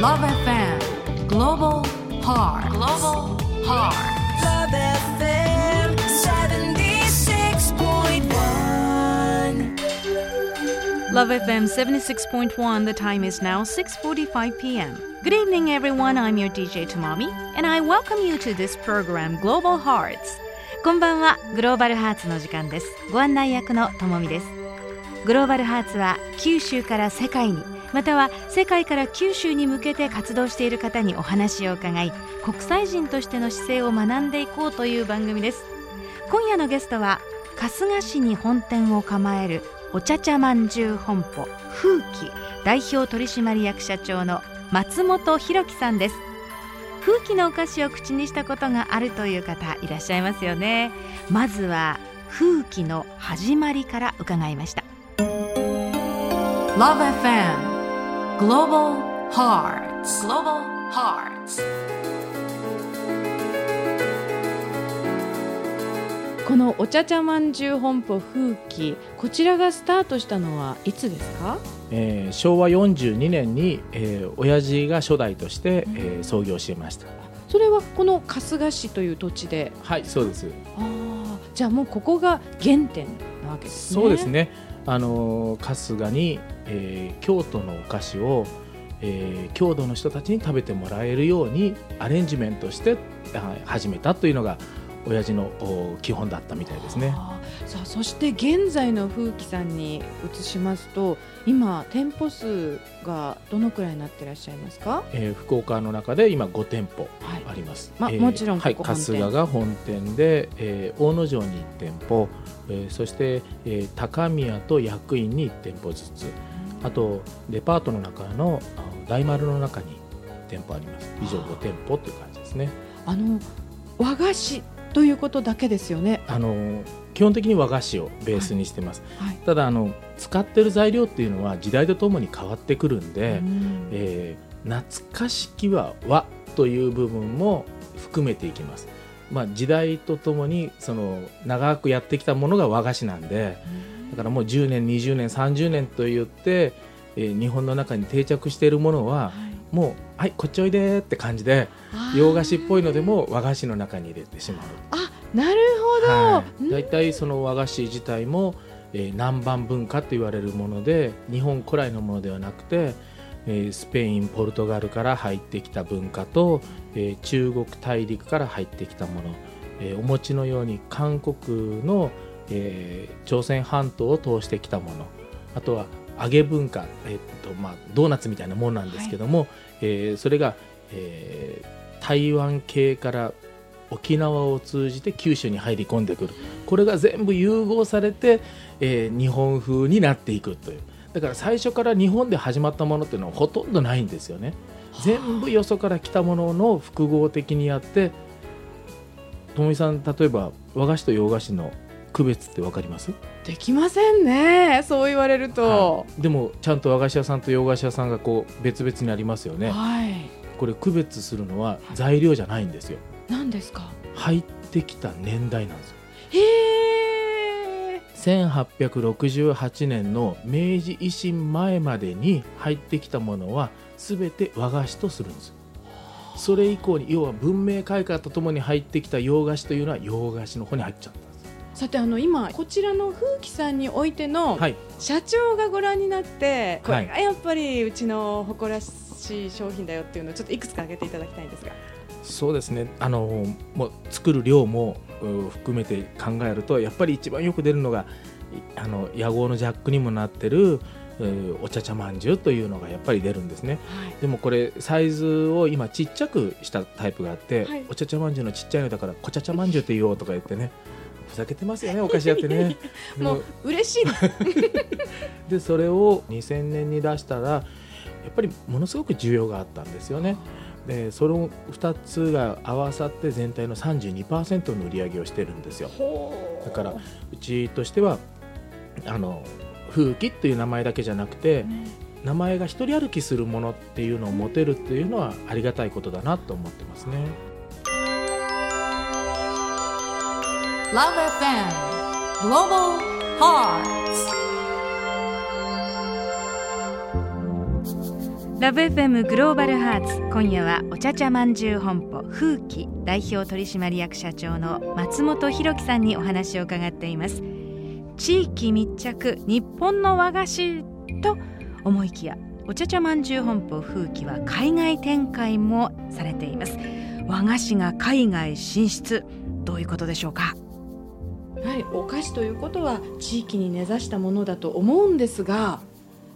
Love FM Global Heart Global Heart Love FM 76.1. Love FM 76.1 The time is now 6:45 p.m. Good evening everyone I'm your DJ Tomami and I welcome you to this program Global Hearts こんばんはグローバルハーツの時間ですご案内役のともみですグローバルハーツは九州から世界に または世界から九州に向けて活動している方にお話を伺い国際人としての姿勢を学んでいこうという番組です。今夜のゲストは春日市に本店を構えるお茶茶まんじゅう本舗風紀代表取締役社長の松本博樹さんです。風紀のお菓子を口にしたことがあるという方いらっしゃいますよね。まずは風紀の始まりから伺いました。Love FM Global Hearts. Global Hearts. このお茶茶まんじゅう本舗風紀こちらがスタートしたのはいつですか？えー昭和42年に、えー親父が初代として、えー創業していました。それはこの春日市という土地で？はいそうです。ああじゃあもうここが原点なわけですね。そうですね。あのー春日に、えー京都のお菓子を、えー郷土の人たちに食べてもらえるようにアレンジメントしてあ始めたというのが親父のお基本だったみたいですね。さあそして現在の風紀さんに移しますと今店舗数がどのくらいになってらっしゃいますか？えー福岡の中で今5店舗はい。あります。まあもちろんこはい、春日が本店で、えー大野城に1店舗、えーそして、えー高宮と薬院に1店舗ずつ、あとデパートの中の大丸の中に店舗あります。以上5店舗という感じですね。あの和菓子ということだけですよねあの基本的に和菓子をベースにしてます。はいただあの使ってる材料っていうのは時代とともに変わってくるんで、うんえー懐かしきは和という部分も含めていきます。まあ、時代とともにその長くやってきたものが和菓子なんでだからもう10年20年30年と言って、えー日本の中に定着しているものははい。もう「はいこっちおいで」って感じで洋菓子っぽいのでも和菓子の中に入れてしまう。あなるほど、はい、だいたいその和菓子自体も、えー南蛮文化と言われるもので日本古来のものではなくて、えースペインポルトガルから入ってきた文化と、えー中国大陸から入ってきたもの、えーお餅のように韓国の、えー朝鮮半島を通してきたもの。あとは揚げ文化、えーっとまあ、ドーナツみたいなものなんですけども、えーそれが、えー台湾系から沖縄を通じて九州に入り込んでくる。これが全部融合されて、えー日本風になっていくという。だから最初から日本で始まったものっていうのはほとんどないんですよね。全部よそから来たものの複合的にやってともみさん例えば和菓子と洋菓子の区別って分かります？できませんねそう言われると。はい。でもちゃんと和菓子屋さんと洋菓子屋さんがこう別々にありますよね。はい。これ区別するのは材料じゃないんですよ。何ですか？入ってきた年代なんですよ。へえ1868年の明治維新前までに入ってきたものは全て和菓子とするんです。よそれ以降に要は文明開化とともに入ってきた洋菓子というのは洋菓子の方に入っちゃったんですさてあの今こちらの風紀さんにおいてのはい。社長がご覧になってこはい。れがやっぱりうちの誇らしい商品だよっていうのをちょっといくつか挙げていただきたいんですが。そうですね。あのもう作る量もう含めて考えるとやっぱり一番よく出るのがいあの屋号のジャックにもなってるえーお茶茶まんじゅうというのがやっぱり出るんですね。はい。でもこれサイズを今ちっちゃくしたタイプがあって、はい。お茶茶まんじゅうのちっちゃいのだからこちゃ茶まんじゅうって言おうとか言ってねふざけてますよねお菓子屋ってね。でも。もう嬉しいで それを2000年に出したらやっぱりものすごく需要があったんですよね。でその2つが合わさって全体の32%の売り上げをしてるんですよ。だからうちとしてはあの風紀っていう名前だけじゃなくて、名前が一人歩きするものっていうのを持てるっていうのはありがたいことだなと思ってますね。Love FM Global Hearts. ラブ f m グローバルハーツ今夜はお茶茶まんじゅう本舗風紀代表取締役社長の松本博樹さんにお話を伺っています。地域密着日本の和菓子と思いきやお茶茶まんじゅう本舗風紀は海外展開もされています。和菓子が海外進出どういうことでしょうか？はい、お菓子ということは地域に根ざしたものだと思うんですが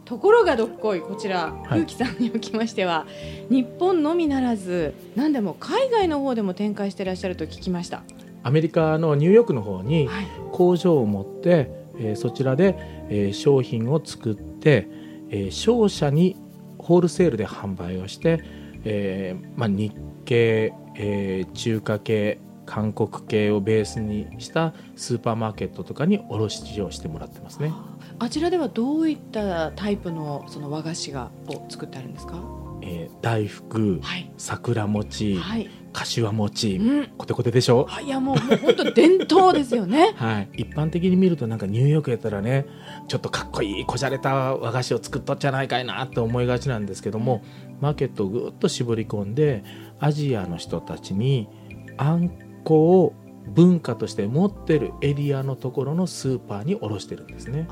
ところがどっこいこちらはい風紀、さんにおきましては日本のみならず何でも海外の方でも展開していらっしゃると聞きました。アメリカのニューヨークの方にはい、工場を持って、えーそちらで、えー商品を作って、えー商社にホールセールで販売をして、えーまあ、日系、えー中華系韓国系をベースにしたスーパーマーケットとかに卸をしてもらってますね、あちらではどういったタイプのその和菓子がを作ってあるんですか？えー大福はい、桜餅はい、柏餅うん、コテコテでしょ？あいやもうもう 本当伝統ですよね。はい、一般的に見るとなんかニューヨークやったらねちょっとかっこいいこじゃれた和菓子を作っとっちゃないかいなって思いがちなんですけどもマーケットをぐっと絞り込んでアジアの人たちにあんこを文化として持ってるエリアのところのスーパーに卸してるんですね。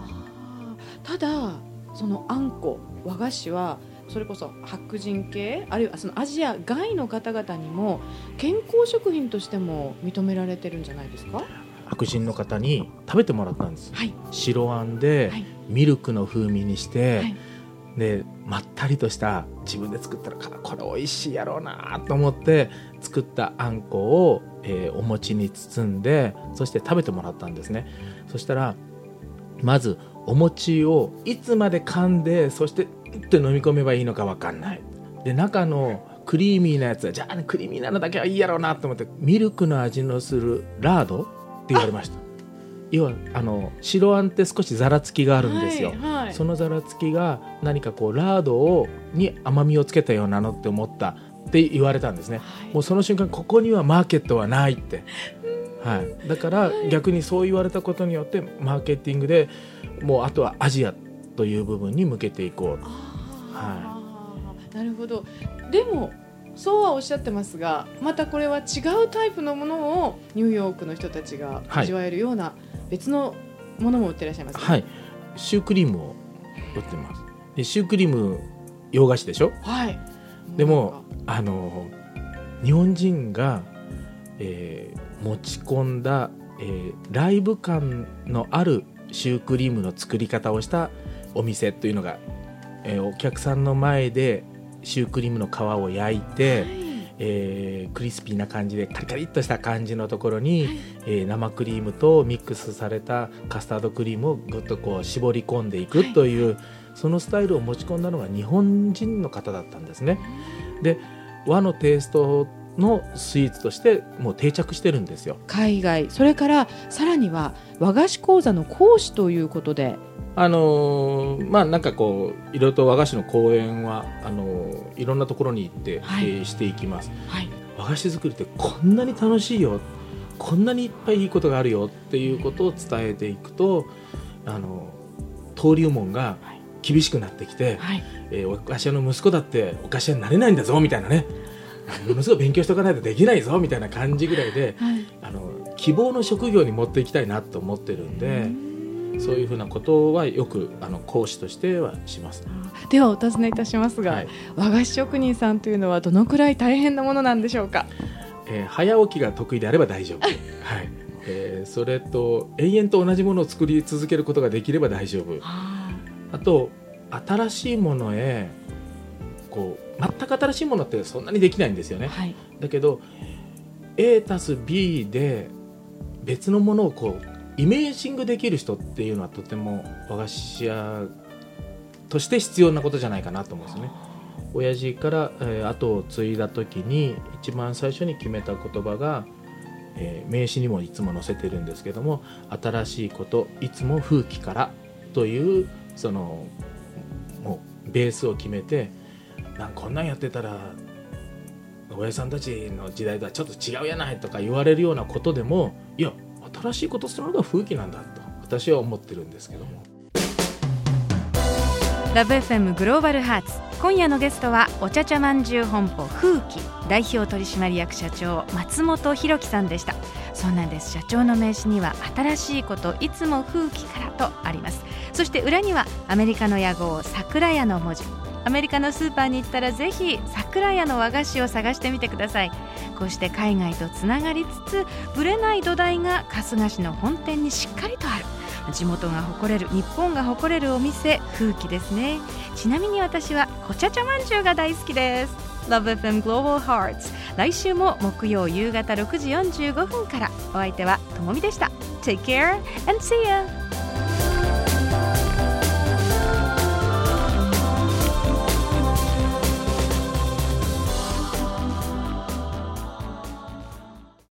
ただそのあんこ和菓子はそれこそ白人系あるいはそのアジア外の方々にも健康食品としても認められてるんじゃないですか？白人の方に食べてもらったんです。はい。白あんではい。ミルクの風味にして、はいでまったりとした自分で作ったらこれ美味しいやろうなと思って作ったあんこを、えーお餅に包んでそして食べてもらったんですね。そしたらまずお餅をいつまで噛んでそしてって飲み込めばいいのか分かんない。で中のクリーミーなやつはじゃあ、クリーミーなのだけはいいやろうなと思ってミルクの味のするラードって言われました。要はあの白あんって少しざらつきがあるんですよ、はいはい。そのざらつきが何かこうラードをに甘みをつけたようなのって思ったって言われたんですね。はい。もうその瞬間ここにはマーケットはないって、はい、だから逆にそう言われたことによってマーケティングでもうあとはアジアという部分に向けていこうあー。なるほど。でもそうはおっしゃってますがまたこれは違うタイプのものをニューヨークの人たちがはい。味わえるような別のものも売ってらっしゃいますね。はい。シュークリームを売ってます。でシュークリーム洋菓子でしょ？はい。でもあの日本人が、えー持ち込んだ、えーライブ感のあるシュークリームの作り方をしたお店というのが、えーお客さんの前でシュークリームの皮を焼いて、えークリスピーな感じでカリカリっとした感じのところに、えー生クリームとミックスされたカスタードクリームをぐっとこう絞り込んでいくという、そのスタイルを持ち込んだのが日本人の方だったんですね。で和のテイストのスイーツとしてもう定着してるんですよ。海外それからさらには和菓子講座の講師ということであのーまあなんかこういろいろと和菓子の講演はあのーいろんなところに行って、はい。えーしていきます。はい。和菓子作りってこんなに楽しいよ。こんなにいっぱいいいことがあるよっていうことを伝えていくとあの登竜門が厳しくなってきて、はい。えーお菓子屋の息子だってお菓子屋になれないんだぞみたいなね。ものすごい勉強しておかないとできないぞみたいな感じぐらいではい。あの希望の職業に持っていきたいなと思ってるんでそういうふうなことはよくあの講師としてはします。ではお尋ねいたしますが、はい。和菓子職人さんというのはどのくらい大変なものなんでしょうか？えー早起きが得意であれば大丈夫、はい。えーそれと永遠と同じものを作り続けることができれば大丈夫。ああと新しいものへこう全く新しいものってそんなにできないんですよね。はい。だけど A たす B で別のものをこうイメージングできる人っていうのはとても和菓子屋として必要なことじゃないかなと思うんですよね。親父から、えー後を継いだ時に一番最初に決めた言葉が、えー名刺にもいつも載せてるんですけども新しいこといつも風紀からというそのもうベースを決めてなんかこんなんやってたら親父さんたちの時代とはちょっと違うやないとか言われるようなことでもいや新しいことするのが風紀なんだと私は思ってるんですけども。ラブ f m グローバルハーツ今夜のゲストはお茶茶まんじゅう本舗風紀代表取締役社長松本博樹さんでした。そうなんです。社長の名刺には新しいこといつも風紀からとあります。そして裏にはアメリカの屋号桜屋の文字。アメリカのスーパーに行ったらぜひ桜屋の和菓子を探してみてください。こうして海外とつながりつつぶれない土台が春日市の本店にしっかりとある。地元が誇れる日本が誇れるお店風紀ですね。ちなみに私はこちゃちゃまんじゅうが大好きです。LoveFM Global Hearts 来週も木曜夕方6時45分から。お相手はともみでした。Take care and see ya!